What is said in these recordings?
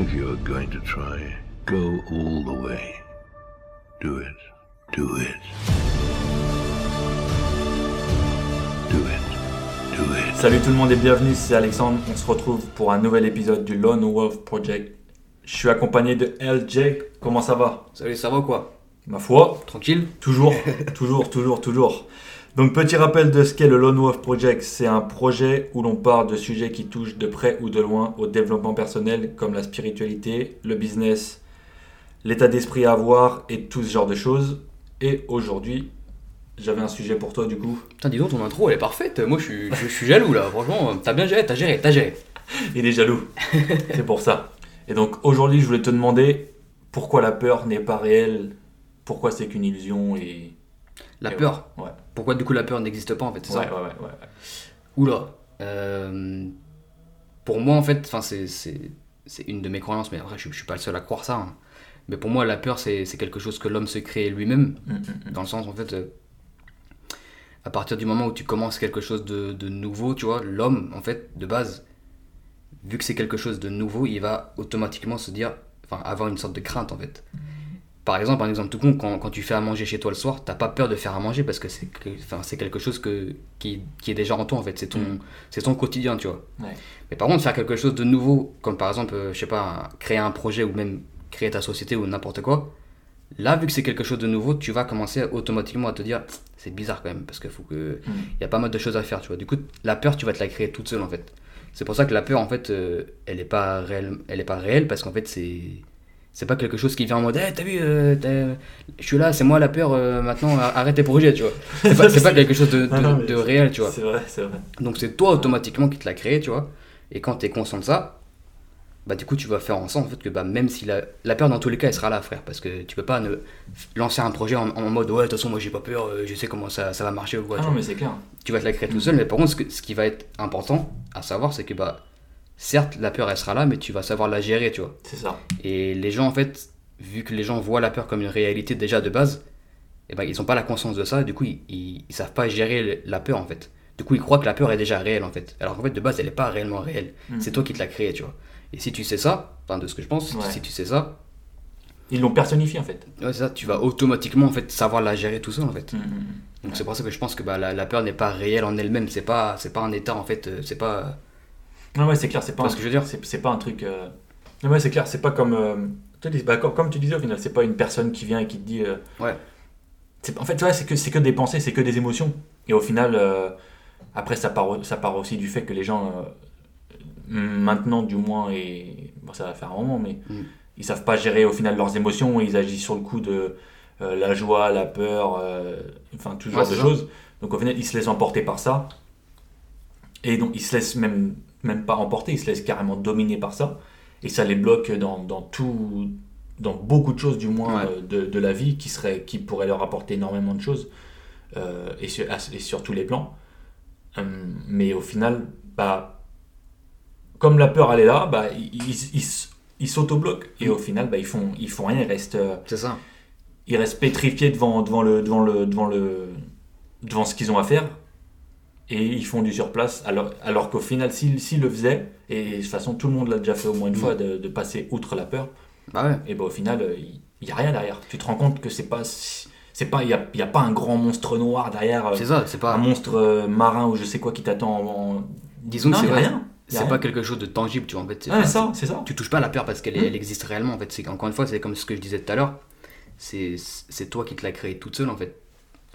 If you're going to try, go all the way. Do it. Do it. Do it. Do it. Salut tout le monde et bienvenue, c'est Alexandre. On se retrouve pour un nouvel épisode du Lone Wolf Project. Je suis accompagné de LJ. Comment ça va? Salut, ça va ou quoi? Ma foi, Tranquille? Toujours, toujours, toujours, toujours. Donc petit rappel de ce qu'est le Lone Wolf Project. C'est un projet où l'on parle de sujets qui touchent de près ou de loin au développement personnel, comme la spiritualité, le business, l'état d'esprit à avoir et tout ce genre de choses. Et aujourd'hui, j'avais un sujet pour toi du coup. Putain, dis donc, ton intro elle est parfaite. Moi je suis, je, suis jaloux là, franchement. T'as bien géré, t'as géré, t'as géré. Il est jaloux. c'est pour ça. Et donc aujourd'hui, je voulais te demander pourquoi la peur n'est pas réelle, pourquoi c'est qu'une illusion et. La et peur. Ouais. Pourquoi du coup la peur n'existe pas en fait, c'est Ouais, ça ouais, ouais, ouais. Oula. Euh, pour moi en fait, c'est, une de mes croyances, mais après je, je suis pas le seul à croire ça. hein. Mais pour moi la peur c'est, c'est quelque chose que l'homme se crée lui-même, Mm, mm, mm. dans le sens en fait. euh, à partir du moment où tu commences quelque chose de, de nouveau, tu vois, l'homme, en fait, de base, vu que c'est quelque chose de nouveau, il va automatiquement se dire, enfin, avoir une sorte de crainte, en fait. Par exemple, un exemple tout con, quand, quand tu fais à manger chez toi le soir, t'as pas peur de faire à manger parce que c'est que- enfin, c'est quelque chose que, qui, qui est déjà en toi, en fait. C'est ton, Mm. c'est ton quotidien, tu vois. Ouais. Mais par contre, faire quelque chose de nouveau, comme par exemple, euh, je sais pas, créer un projet ou même créer ta société ou n'importe quoi, là, vu que c'est quelque chose de nouveau, tu vas commencer automatiquement à te dire, c'est bizarre quand même, parce qu'il faut que. Mm. Y a pas mal de choses à faire, tu vois. Du coup, la peur, tu vas te la créer toute seule, en fait. C'est pour ça que la peur, en fait, euh, elle n'est pas réelle, elle est pas réelle, parce qu'en fait, c'est. C'est pas quelque chose qui vient en mode, hey, t'as vu, euh, je suis là, c'est moi la peur, euh, maintenant arrête tes projets, tu vois. C'est pas, quelque chose de, de- Non, non, mais de réel, tu vois. C'est vrai, c'est vrai. Donc c'est toi automatiquement qui te l'as créé, tu vois. Et quand tu es conscient de ça, bah du coup tu vas faire en sorte en fait, que bah, même si la, la peur dans tous les cas elle sera là frère. Parce que tu peux pas ne, lancer un projet en, en mode ouais de toute façon moi j'ai pas peur, euh, je sais comment ça, ça va marcher ou quoi. Ah tu non, mais c'est clair. Tu vas te la créer tout seul, mais par contre ce, que- ce qui va être important à savoir c'est que bah certes la peur elle sera là mais tu vas savoir la gérer tu vois. C'est ça. Et les gens en fait, vu que les gens voient la peur comme une réalité déjà de base, et ben ils n'ont pas la conscience de ça, du coup ils, ils, ils savent pas gérer le- la peur en fait. Du coup ils croient que la peur est déjà réelle en fait. Alors qu'en fait de base elle n'est pas réellement réelle. Mm. C'est toi qui te l'as créée, tu vois. Et si tu sais ça, enfin de ce que je pense, Ouais. si tu sais ça, Ils l'ont personnifié en fait. ouais, c'est ça, tu vas automatiquement en fait savoir la gérer tout seul en fait. Mm, mm, mm. Donc c'est pour ça que je pense que bah, la, la peur n'est pas réelle en elle-même, c'est pas c'est pas un état en fait, euh, c'est pas Non, ouais, c'est clair, c'est pas, vois un- que je veux dire c'est, c'est pas un truc. euh, Non, ouais, c'est clair, c'est pas comme. euh, tu dis- bah, comme, comme tu disais au final, c'est pas une personne qui vient et qui te dit. euh, Ouais. en fait, tu vois, c'est que, c'est que des pensées, c'est que des émotions. Et au final, après, ça part, ça part aussi du fait que les gens, maintenant du moins, et bon, ça va faire un moment, mais Mm. ils savent pas gérer au final leurs émotions, ils agissent sur le coup de la joie, la peur, enfin tout ce Ouais, genre de choses. Donc au final, ils se laissent emporter par ça. Et donc ils se laissent même, même pas emporter, ils se laissent carrément dominer par ça. Et ça les bloque dans, dans tout, dans beaucoup de choses du moins Ouais. euh, de, de la vie qui, serait, qui pourraient leur apporter énormément de choses euh, et, sur, et sur tous les plans. Hum, mais au final, bah, comme la peur elle est là, bah, ils, s'autobloquent. Et au final, bah, ils, font, ils font rien, ils restent, euh, c'est ça. ils restent pétrifiés devant, devant, le, devant, le, devant, le, devant ce qu'ils ont à faire. Et ils font du surplace. Alors, alors qu'au final, s'ils le faisaient, et de toute façon, tout le monde l'a déjà fait au moins une Mm. fois, de, de passer outre la peur, Bah ouais. et bah, au final, euh, il n'y a rien derrière. Tu te rends compte que c'est pas. C'est pas, il n'y a, y a pas un grand monstre noir derrière, euh, C'est ça, c'est un pas monstre euh, marin ou je sais quoi qui t'attend en. disons que Non, c'est a vrai. rien. C'est pas quelque chose de tangible, tu vois en fait, c'est Ah, c'est ça, c'est ça. tu touches pas à la peur parce qu'elle Mm. elle existe réellement en fait c'est encore une fois c'est comme ce que je disais tout à l'heure c'est c'est toi qui te l'as créé toute seule en fait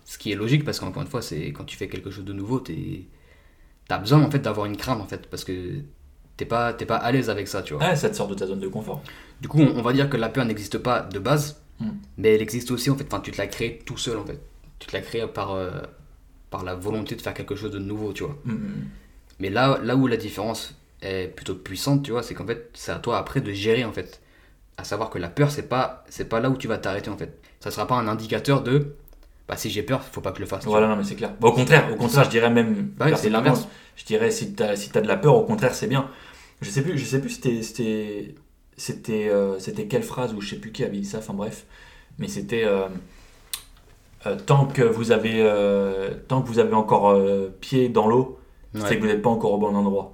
ce qui est logique parce qu'encore une fois c'est quand tu fais quelque chose de nouveau t'es t'as besoin en fait d'avoir une crainte en fait parce que t'es pas t'es pas à l'aise avec ça tu vois Ouais, ça te sort de ta zone de confort. du coup on, on va dire que la peur n'existe pas de base Mm. mais elle existe aussi en fait enfin tu te l'as créé tout seul en fait tu te l'as créé par euh, par la volonté de faire quelque chose de nouveau tu vois Mm, mm. mais là, là où la différence est plutôt puissante, tu vois, c'est qu'en fait, c'est à toi après de gérer en fait. À savoir que la peur, c'est pas, c'est pas là où tu vas t'arrêter en fait. Ça sera pas un indicateur de, bah si j'ai peur, faut pas que je le fasse. Voilà, non, mais c'est clair. Bah, au contraire, au contraire, je dirais même. Bah c'est l'inverse. Je dirais, si t'as si t'as de la peur, au contraire, c'est bien. Je sais plus, je sais plus c'était c'était c'était euh, c'était quelle phrase ou je sais plus qui avait dit ça. Enfin bref, mais c'était euh, euh, tant que vous avez euh, tant que vous avez encore pied dans l'eau, Ouais. c'est que vous n'êtes pas encore au bon endroit.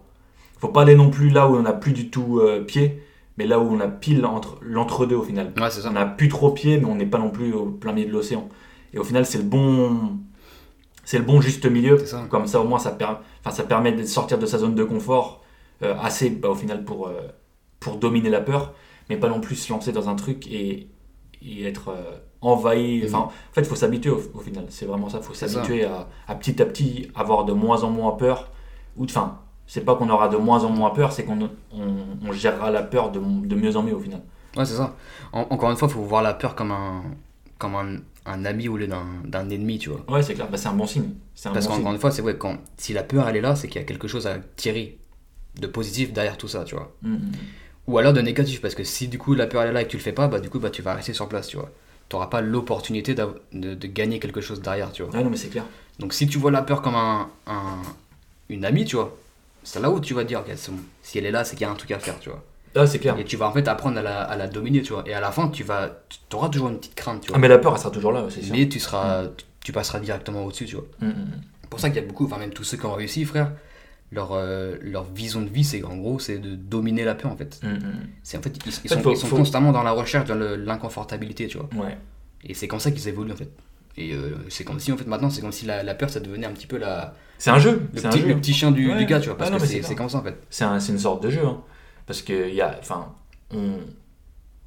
Faut pas aller non plus là où on n'a plus du tout pied, mais là où on a pile entre l'entre-deux au final. Ouais, c'est ça. On a plus trop pied, mais on n'est pas non plus au plein milieu de l'océan. Et au final, c'est le bon, c'est le bon juste milieu. Ça. Comme ça, au moins, ça, per- enfin, ça permet de sortir de sa zone de confort euh, assez, bah, au final, pour, euh, pour dominer la peur, mais pas non plus se lancer dans un truc et, et être euh, envahi. Mhm. Enfin, en fait, il faut s'habituer au, au final. C'est vraiment ça. Il faut s'habituer à, à petit à petit avoir de moins en moins peur. Ou, enfin, c'est pas qu'on aura de moins en moins peur, c'est qu'on on, on gérera la peur de, de mieux en mieux au final. Ouais, c'est ça. En- encore une fois, il faut voir la peur comme un, comme un, un ami au lieu d'un ennemi, tu vois. Ouais, c'est clair. Bah, c'est un bon signe. Un Parce bon qu'encore une fois, c'est vrai, quand, si la peur elle est là, c'est qu'il y a quelque chose à tirer de positif derrière tout ça, tu vois. Mm, mm. Ou alors de négatif, parce que si du coup la peur elle est là et que tu le fais pas, bah du coup bah, tu vas rester sur place, tu vois. Tu n'auras pas l'opportunité de, de gagner quelque chose derrière, tu vois. Ouais, non, mais c'est clair. Donc si tu vois la peur comme un, un- une amie, tu vois, c'est là où tu vas te dire, ok, si elle est là, c'est qu'il y a un truc à faire, tu vois. Là, c'est clair. Et tu vas en fait apprendre à la, à la dominer, tu vois. Et à la fin, tu vas, auras toujours une petite crainte, tu Ah, vois. mais la peur, elle sera toujours là, c'est sûr. Mais tu seras, tu, tu passeras directement au-dessus, tu vois. Mm, mm, mm. C'est pour ça qu'il y a beaucoup, enfin même tous ceux qui ont réussi, frère, leur, euh, leur vision de vie, c'est en gros, c'est de dominer la peur, en fait. Mm, mm. C'est en fait, ils, ils fait, sont, faut- ils sont faut- constamment dans la recherche de l'inconfortabilité, tu vois. Ouais. Et c'est comme ça qu'ils évoluent, en fait. Et euh, c'est comme si, en fait, maintenant, c'est comme si la, la peur, ça devenait un petit peu la, C'est un jeu. le, C'est un petit, jeu. le petit chien du, Ouais. du gars, tu vois. Parce Ah, non, que c'est c'est c'est comme ça, en fait. C'est un- c'est une sorte de jeu. hein. Parce que y a, enfin, on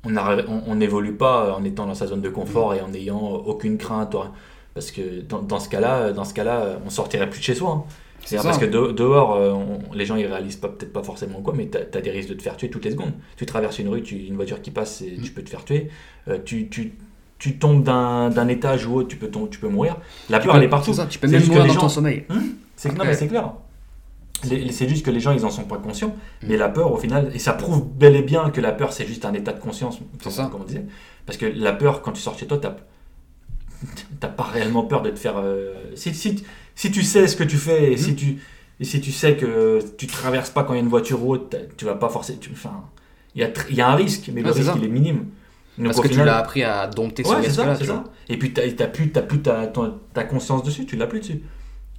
on arrive- on- on n'évolue pas en étant dans sa zone de confort et en n'ayant aucune crainte. Parce que dans, dans ce cas-là, dans ce cas-là, on sortirait plus de chez soi. hein. C'est parce que de- dehors, euh, on- les gens ils réalisent pas peut-être pas forcément quoi, mais t'as as des risques de te faire tuer toutes les secondes. Tu traverses une rue, tu, une voiture qui passe, et Mm. tu peux te faire tuer. Euh, tu, tu, tu tombes d'un étage ou autre, tu peux, tu peux mourir. La Tu peur, peux- elle est partout. ça, tu peux même mourir dans ton gens- sommeil. C'est non, Ouais. mais c'est clair. C'est juste que les gens, ils en sont pas conscients. Mm. Mais la peur, au final, et ça prouve bel et bien que la peur, c'est juste un état de conscience, C'est ça. comme on disait. Parce que la peur, quand tu sors chez toi, t'as t'as pas réellement peur de te faire. euh, Si, si, si tu sais ce que tu fais et, si Mm. tu, et si tu sais que tu traverses pas quand il y a une voiture ou autre, tu vas pas forcer. Enfin, il y a, y a un risque, mais le Ouais, risque, ça. il est minime. Donc, Parce que tu l'as appris à dompter ce Ouais, ça, risque-là. Et puis t'as t'as plus, t'as plus ta, ta conscience dessus, tu l'as plus dessus.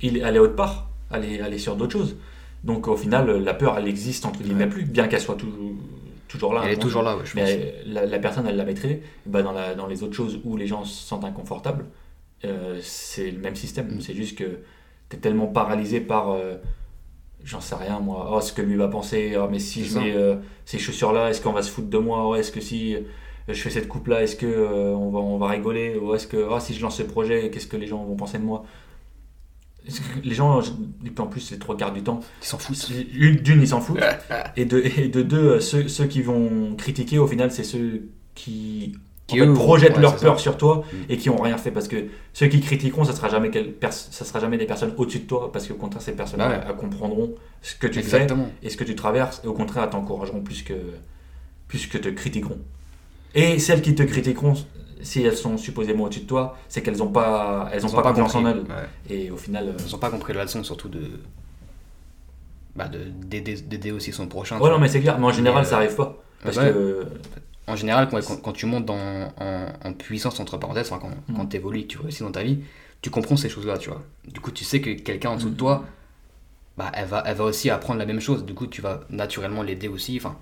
Il, elle est autre part, elle est, elle est sur d'autres choses. Donc au final, la peur, elle existe entre guillemets plus, bien qu'elle soit toujours, toujours là. Elle est toujours là, ouais, je pense. Mais la, la personne, elle l'a maîtrisée. Bah, dans, la, dans les autres choses où les gens se sentent inconfortables, euh, c'est le même système. Mm. C'est juste que t'es tellement paralysé par. euh, J'en sais rien moi. Oh, ce que lui va penser. Oh, mais si je mets euh, ces chaussures là, est-ce qu'on va se foutre de moi? Oh, Est-ce que si je fais cette coupe là, est-ce que euh, on, va, on va rigoler? Ou est-ce que oh, si je lance ce projet, qu'est-ce que les gens vont penser de moi? Les gens, en plus, les trois quarts du temps, Ils s'en foutent. une- d'une, ils s'en foutent. et, de, et de deux, euh, ceux, ceux qui vont critiquer, au final, c'est ceux qui, Qui, en fait, eux, projettent ouais, leur peur ça. sur toi Mm. et qui ont rien fait. Parce que ceux qui critiqueront, ça sera jamais, ça sera jamais des personnes au-dessus de toi. Parce qu'au contraire, ces personnes-là ouais. elles comprendront ce que tu Exactement. fais et ce que tu traverses. Et au contraire, elles t'encourageront plus que, plus que te critiqueront. Et celles qui te critiqueront, si elles sont supposément au-dessus de toi, c'est qu'elles n'ont pas, elles ont Ils ont pas, confiance en compris. elles. Ouais. Et au final. euh, Ils n'ont pas compris la leçon, surtout de. Bah, de- d'aider aussi son prochain. Ouais, non, mais c'est clair. Mais en général, Mais, ça euh, arrive pas. Parce ouais. que. En général, quand, quand, quand tu montes dans, en, en puissance, entre parenthèses, enfin, quand, Mm. quand tu évolues, tu réussis dans ta vie, tu comprends ces choses-là, tu vois. Du coup, tu sais que quelqu'un en dessous de Mm. toi, bah, elle, va, elle va aussi apprendre la même chose. Du coup, tu vas naturellement l'aider aussi. Enfin,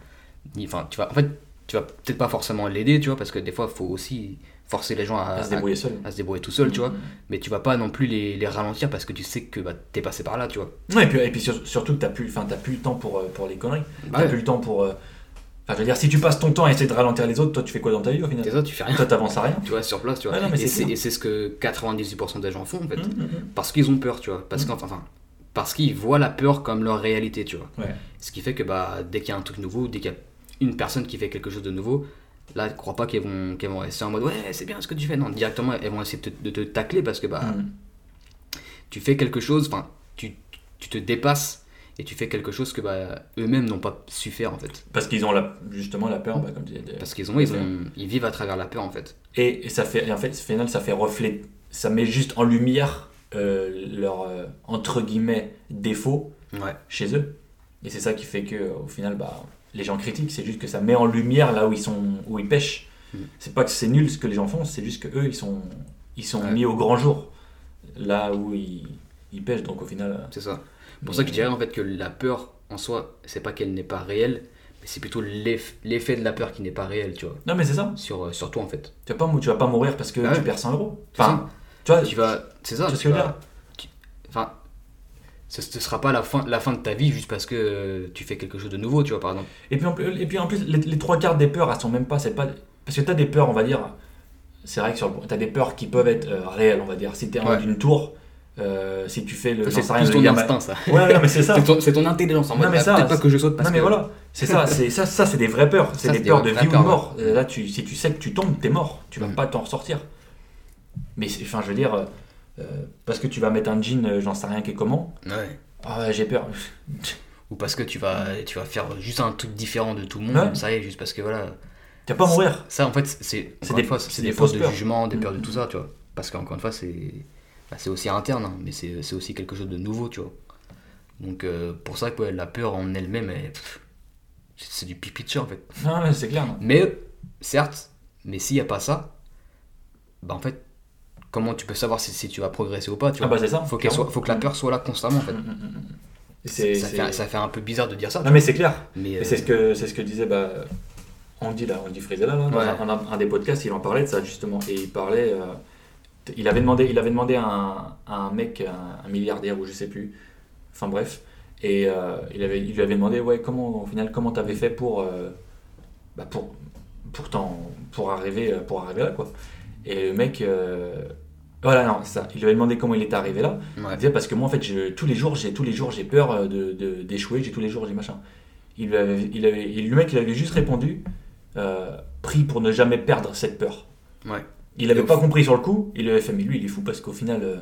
tu vas, en fait, tu vas peut-être pas forcément l'aider, tu vois, parce que des fois, il faut aussi forcer les gens à, à se débrouiller seul. à se débrouiller tout seul, tu vois. Mm. Mais tu vas pas non plus les, les ralentir parce que tu sais que bah, t'es passé par là, tu vois. Ouais, et puis, et puis sur- surtout que t'as plus, enfin, t'as plus le temps pour, euh, pour les conneries. Bah T'as ouais. plus le temps pour. euh, Enfin, je veux dire, si tu passes ton temps à essayer de ralentir les autres, toi, tu fais quoi dans ta vie au final? T'es ça, tu fais rien. Toi, t'avances à rien. Tu vois, sur place, tu vois. Ouais, non, mais et c'est ce que 98% des gens font, en fait. Mm, mm, mm. Parce qu'ils ont peur, tu vois. Parce qu'enfin, enfin, parce qu'ils voient la peur comme leur réalité, tu vois. Ouais. Ce qui fait que bah, dès qu'il y a un truc nouveau, dès qu'il y a une personne qui fait quelque chose de nouveau, là, ne crois pas qu'elles vont, qu'elles vont rester en mode ouais, c'est bien ce que tu fais. Non, directement, elles vont essayer de te, de te tacler parce que bah, Mm. tu fais quelque chose, enfin, tu, tu te dépasses et tu fais quelque chose que bah, eux-mêmes n'ont pas su faire en fait. Parce qu'ils ont la, justement la peur, bah, comme tu disais. Parce qu'ils ont, ils ont, ils vivent à travers la peur en fait. Et, et ça fait, et en fait, au final, ça fait reflet, ça met juste en lumière euh, leur euh, entre guillemets défaut Ouais. chez eux. Et c'est ça qui fait que, au final, bah, les gens critiquent. C'est juste que ça met en lumière là où ils sont, où ils pêchent. Mm. C'est pas que c'est nul ce que les gens font, c'est juste que eux, ils sont, ils sont Ouais. mis au grand jour là où ils, ils pêchent. Donc au final, euh, C'est ça. Pour ça que je dirais en fait que la peur en soi, c'est pas qu'elle n'est pas réelle, Mais c'est plutôt l'eff- l'effet de la peur qui n'est pas réel, tu vois. Non, mais c'est ça. Sur, euh, sur toi, en fait. Tu vas pas, tu vas pas mourir parce que Ah ouais. tu perds 100 euros. Enfin, tu vois, Tu vas. C'est ça. tu tu vas- tu- Enfin. Ce ne sera pas la fin, la fin de ta vie juste parce que euh, tu fais quelque chose de nouveau, tu vois, par exemple. Et puis, en plus, et puis en plus, les, les trois quarts des peurs, elles sont même pas. C'est pas parce que tu as des peurs, on va dire. C'est vrai que sur tu as des peurs qui peuvent être euh, réelles, on va dire. Si tu es en haut Ouais. d'une tour, euh, si tu fais le. C'est le ton Yama- instinct, ça. Ouais, non, mais c'est ça. C'est ton, ton intelligence en Non, mode. mais ah, ça, pas que je saute parce non mais que. voilà, c'est ça, c'est ça, ça c'est des vraies peurs, c'est des peurs de vie ou de mort. Euh, Là, tu, si tu sais que tu tombes, t'es mort, tu vas Mm. pas t'en ressortir. Mais enfin, je veux dire, euh, parce que tu vas mettre un jean, euh, j'en sais rien qui est comment. Ouais. Ah ouais, j'ai peur. Ou parce que tu vas, tu vas faire juste un truc différent de tout le monde, Ouais. ça y est, juste parce que voilà. Tu vas pas mourir. Ça, en fait, c'est des- des, fois, c'est des des fausses de peurs. jugement, des Mm. peurs de tout ça, tu vois. Parce qu'encore une fois, c'est bah, c'est aussi interne, hein, mais c'est aussi quelque chose de nouveau, tu vois. Donc, euh, pour ça que ouais, la peur en elle-même, c'est du pipi de chat, en fait. C'est clair. non. Mais, certes, mais s'il n'y a pas ça, bah en fait, comment tu peux savoir si, si tu vas progresser ou pas, tu Ah vois bah c'est ça. faut, soit, faut que la peur soit là constamment, en fait. Mm, mm, mm, mm. C'est- ça, c'est- fait, ça fait un peu bizarre de dire ça, Non mais c'est clair. mais, Et euh, c'est ce que c'est ce que disait bah, Andy là, Andy Frisella là, dans Ouais. un, un- un des podcasts, il en parlait de ça justement et il parlait, euh, il avait demandé, il avait demandé à un, à un mec, un, milliardaire ou je sais plus, enfin bref, et euh, il avait, il lui avait demandé ouais comment au final comment t'avais fait pour, bah, pour pour arriver pour arriver là quoi. Et le mec, euh, voilà non c'est ça, il lui avait demandé comment il était arrivé là. ouais. Il disait parce que moi en fait je- tous les jours j'ai tous les jours j'ai peur euh, de de- d'échouer j'ai tous les jours j'ai machin il lui avait, il avait et le mec il avait juste répondu euh, prie pour ne jamais perdre cette peur Ouais. il avait Et au pas compris sur le coup il avait fait mais lui il est fou parce qu'au final euh,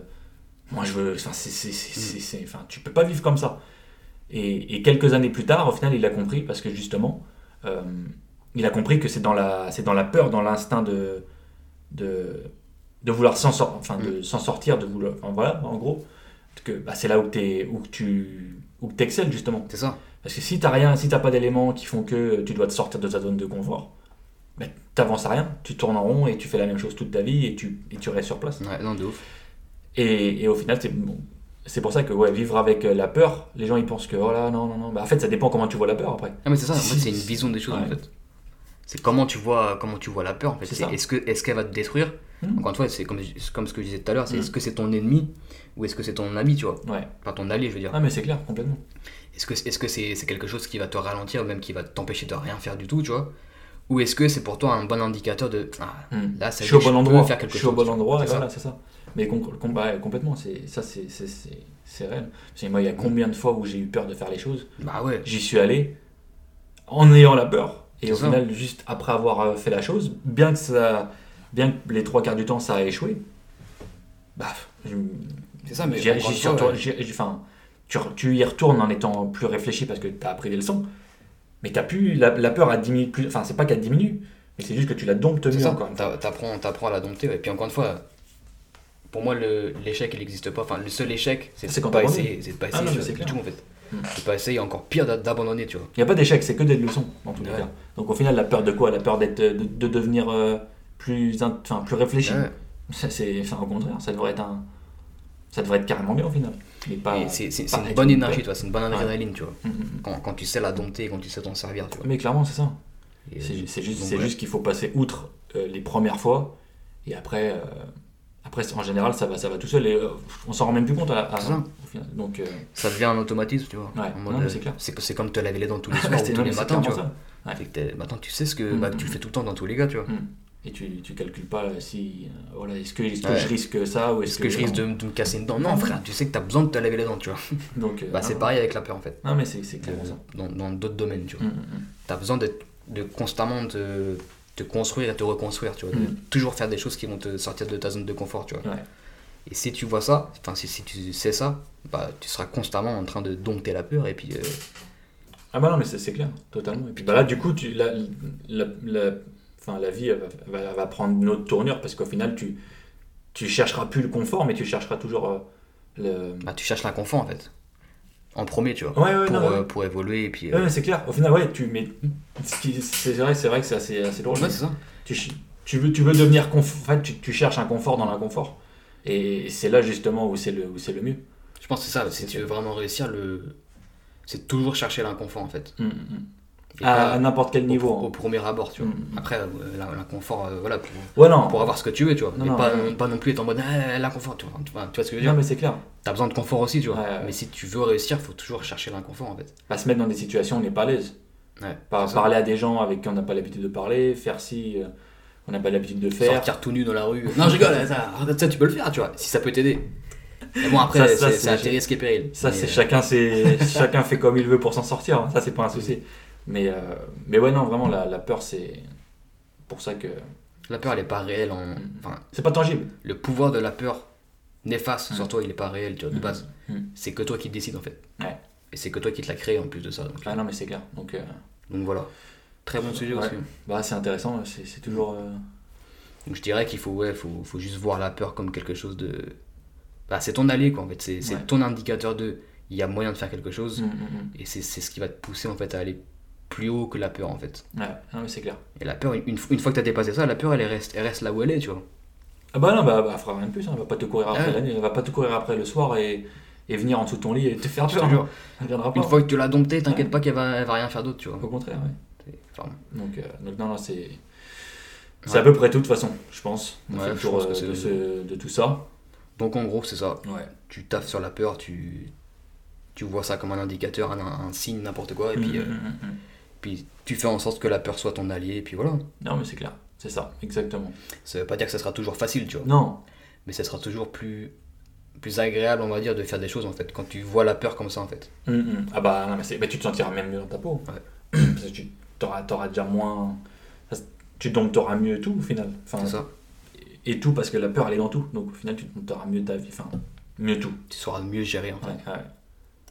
moi je veux enfin c'est c'est- Mm. c'est- c'est- c'est- enfin tu peux pas vivre comme ça et, et quelques années plus tard au final il a compris parce que justement euh, il a compris que c'est dans la c'est dans la peur dans l'instinct de de de vouloir s'en sor- enfin Mm. de s'en sortir de vouloir enfin, voilà en gros que bah, c'est là où t'es où tu où que t'excelles justement C'est ça. parce que si t'as rien si t'as pas d'éléments qui font que tu dois te sortir de ta zone de confort bah, t'avances à rien tu tournes en rond et tu fais la même chose toute ta vie et tu et tu restes sur place Ouais, non, de ouf. et, et au final c'est bon, c'est pour ça que ouais vivre avec euh, la peur les gens ils pensent que oh là non non non bah, en fait ça dépend comment tu vois la peur après Ah mais c'est ça, en fait, c'est une vision des choses ouais. en fait. C'est comment tu vois comment tu vois la peur en fait. Est-ce que est-ce qu'elle va te détruire Hmm. Encore une fois, c'est comme c'est comme ce que je disais tout à l'heure, c'est Hmm. est-ce que c'est ton ennemi ou est-ce que c'est ton ami, tu vois? Ouais Pas ton allié, je veux dire. ah mais c'est clair complètement Est-ce que est-ce que c'est c'est quelque chose qui va te ralentir, même qui va t'empêcher de rien faire du tout, tu vois? Ou est-ce que c'est pour toi un bon indicateur de ah, Hmm. là ça je suis au bon endroit faire quelque je suis au bon endroit et C'est ça. voilà c'est ça mais com- com- bah, complètement c'est ça c'est c'est- c'est c'est réel moi il y a combien de fois où j'ai eu peur de faire les choses? Bah ouais. j'y suis allé en ayant la peur. Et C'est au ça. final, juste après avoir euh, fait la chose, bien que, ça, bien que les trois quarts du temps ça a échoué, bah, C'est ça, mais ouais. j'y- enfin, tu, y retournes en étant plus réfléchi parce que tu as appris des leçons. Mais t'as pu, la, la peur a diminué plus. Enfin, c'est pas qu'elle diminue, mais c'est juste que tu la domptes mieux ça, encore. t'apprends, t'apprends à la dompter. ouais. Et puis encore une fois, pour moi, l'échec, il n'existe pas. Enfin, le seul échec, c'est C'est de pas essayer. C'est de pas Ah essayer non, c'est vois, du tout, en fait. Hmm. C'est pas essayer, encore pire d'a- d'abandonner, tu vois. Il n'y a pas d'échec, c'est que des leçons tous les Ouais. cas. Donc au final, la peur de quoi? La peur d'être, de, de devenir euh, plus, in- enfin, plus réfléchi. Ouais. C'est, enfin, au contraire, ça devrait être un, ça devrait être carrément bien au final. C'est une bonne énergie, vois. C'est une bonne adrénaline, tu vois. Mm, mm, mm. Quand, quand tu sais la dompter quand tu sais t'en servir, tu vois. Mais clairement, c'est ça. Et, C'est, juste, donc, c'est ouais. juste qu'il faut passer outre euh, les premières fois et après, euh, après en général, ça va, ça va tout seul et euh, on s'en rend même plus compte à, à- ça. au final. Donc, euh, Ça devient un automatisme, tu vois. Ouais, euh, c'est comme te laver les dents tous les soirs ou tous les matins, tu vois. maintenant, tu sais ce que, bah, tu le fais tout le temps dans tous les cas, tu vois. Et tu, tu calcules pas si, euh, voilà, est-ce que, est-ce que Ouais. je risque ça ou est-ce, Est-ce que je risque de, de me casser une dent Non, frère, tu sais que t'as besoin de te laver les dents, tu vois. Donc, euh, Bah, non, c'est pareil avec la peur, en fait. Non, mais c'est, c'est clairement ça. Dans dans d'autres domaines, tu vois. Mm, mm, mm. T'as besoin d'être- de constamment te, te construire et te reconstruire, tu vois. De Mm. toujours faire des choses qui vont te sortir de ta zone de confort, tu vois. Ouais. Et si tu vois ça, enfin, si, si tu sais ça, bah, tu seras constamment en train de dompter la peur et puis. euh, Ah bah non, mais c'est, c'est clair, totalement. Et puis bah là, du coup, tu, la, la, la, enfin, la vie elle va, prendre une autre tournure parce qu'au final, tu, tu chercheras plus le confort, mais tu chercheras toujours euh, le... bah, tu cherches l'inconfort, en fait. En premier, tu vois. Ouais, ouais, pour, non, ouais. euh, pour évoluer et puis. Ouais, euh, ouais, c'est clair. Au final, ouais, tu qui- c'est vrai, c'est vrai que c'est assez, assez drôle. ouais, c'est ça. tu, tu veux, tu veux devenir confort. En fait, tu, tu cherches un confort dans l'inconfort. Et c'est là justement où c'est le, où c'est le mieux. Je pense que c'est ça. Si tu veux vraiment réussir, le. C'est toujours chercher l'inconfort, en fait. Mm, mm, Et à, n'importe quel au- niveau. Au, premier abord, tu vois. Mm. Après, euh, l'in- l'inconfort, euh, voilà, pour, Ouais, non. pour avoir ce que tu veux, tu vois. Non, mais non, pas, ouais. pas non plus être en mode ah, l'inconfort, tu vois. Tu vois, tu vois ce que je veux dire Non, mais c'est clair. T'as besoin de confort aussi, tu vois. Ouais. Mais si tu veux réussir, faut toujours chercher l'inconfort en fait. Pas se mettre dans des situations où on n'est pas à l'aise. Par- parler à des gens avec qui on n'a pas l'habitude de parler, faire ci, euh, on n'a pas l'habitude de faire. Sortir tout nu dans la rue. non, je rigole, ça, ça, tu peux le faire, tu vois, si ça peut t'aider. Mais bon, après, Ça, ça, c'est à tes risques et périls. Ça, c'est chacun, c'est chacun fait comme il veut pour s'en sortir. hein. Ça, c'est pas un souci. Mais, euh, mais ouais, non, vraiment, la, la peur, c'est pour ça que La peur, elle est pas réelle. En... Enfin, c'est pas tangible. le pouvoir de la peur néfaste Mm. sur toi, il est pas réel, tu vois, de Mm. base. Mm. C'est que toi qui décides en fait. Ouais. Et c'est que toi qui te l'as créé en plus de ça. Donc, Ah non, mais c'est clair. Donc, euh, donc voilà. Très bon sujet Ouais. aussi. bah, c'est intéressant. C'est toujours. euh, Donc je dirais qu'il faut, ouais, faut, faut juste voir la peur comme quelque chose de. Bah, c'est ton allié quoi en fait. C'est Ouais. ton indicateur de. Il y a moyen de faire quelque chose. mm, mm, Et c'est ce qui va te pousser en fait à aller plus haut que la peur en fait. Ouais, non, mais c'est clair. Et la peur, une, une fois que tu as dépassé ça, la peur elle reste, elle reste là où elle est, tu vois. Ah bah non, bah, bah fera rien de plus. hein. Elle va pas te courir après Ouais. la nuit. Elle va pas te courir après le soir et, et venir en dessous de ton lit et te faire peur. Elle viendra pas. Une fois que tu l'as dompté, t'inquiète Ouais. pas qu'elle va, elle va rien faire d'autre, tu vois. Au contraire, ouais. C'est- enfin, Donc, euh, donc non, non, c'est. C'est Ouais. à peu près tout de toute façon, je pense. On Ouais, fait le tour euh, de, ce- de tout ça. Donc en gros, c'est ça. Ouais. Tu taffes sur la peur, tu, tu vois ça comme un indicateur, un, un signe, n'importe quoi. Et puis, euh, puis tu fais en sorte que la peur soit ton allié, et puis voilà. Non, mais c'est clair. C'est ça, exactement. Ça veut pas dire que ça sera toujours facile, tu vois. Non, Mais ça sera toujours plus, plus agréable, on va dire, de faire des choses en fait. Quand tu vois la peur comme ça en fait. Mm, mm. Ah bah, non, mais bah, tu te sentiras même mieux dans ta peau. Ouais. Parce que tu auras, déjà moins. Tu dompteras mieux tout au final. Enfin, C'est ça. Et tout parce que la peur elle est dans tout. Donc au final, tu dompteras mieux ta vie. Enfin, mieux tout. Tu sauras mieux gérer en fait. Ouais, ouais.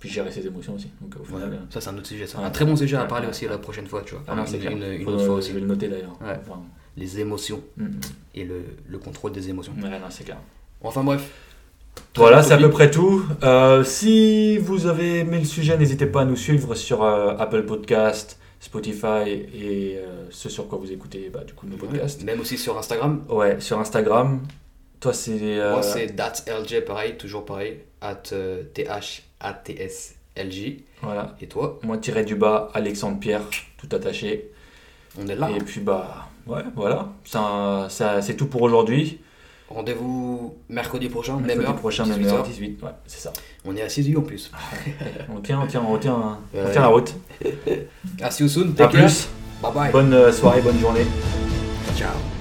Puis gérer ses émotions aussi. Donc au final. Ouais. euh, Ça, c'est un autre sujet. Ça. Ouais. Un très bon sujet à parler aussi la prochaine fois, tu vois. Ah non, c'est une, autre fois aussi. Je vais le noter d'ailleurs. Enfin, Les émotions mm, mm. et le, le contrôle des émotions. Ouais, non, c'est clair. Enfin bref. Voilà, c'est à peu près tout. Euh, si vous avez aimé le sujet, n'hésitez pas à nous suivre sur euh, Apple Podcast, Spotify et euh, ce sur quoi vous écoutez bah, du coup nos podcasts. Même aussi sur Instagram. Ouais, sur Instagram. Toi, c'est. euh, Moi, c'est datlj, pareil, toujours pareil. At euh, T-H-A-T-S-L-J. Voilà. Et toi, Moi, tiré du bas, Alexandre Pierre, tout attaché. on est là. Et puis, bah, ouais, voilà. Ça, ça- c'est tout pour aujourd'hui. Rendez-vous mercredi prochain, même Mercredi heure. prochain, même 18 heure, heures. 18. Ouais, c'est ça. On est à 6 en plus. On tient, on tient, on tient, on Ouais. tient la route. À see you soon. À plus. Bye bye. Bonne euh, soirée, bonne journée. Ciao.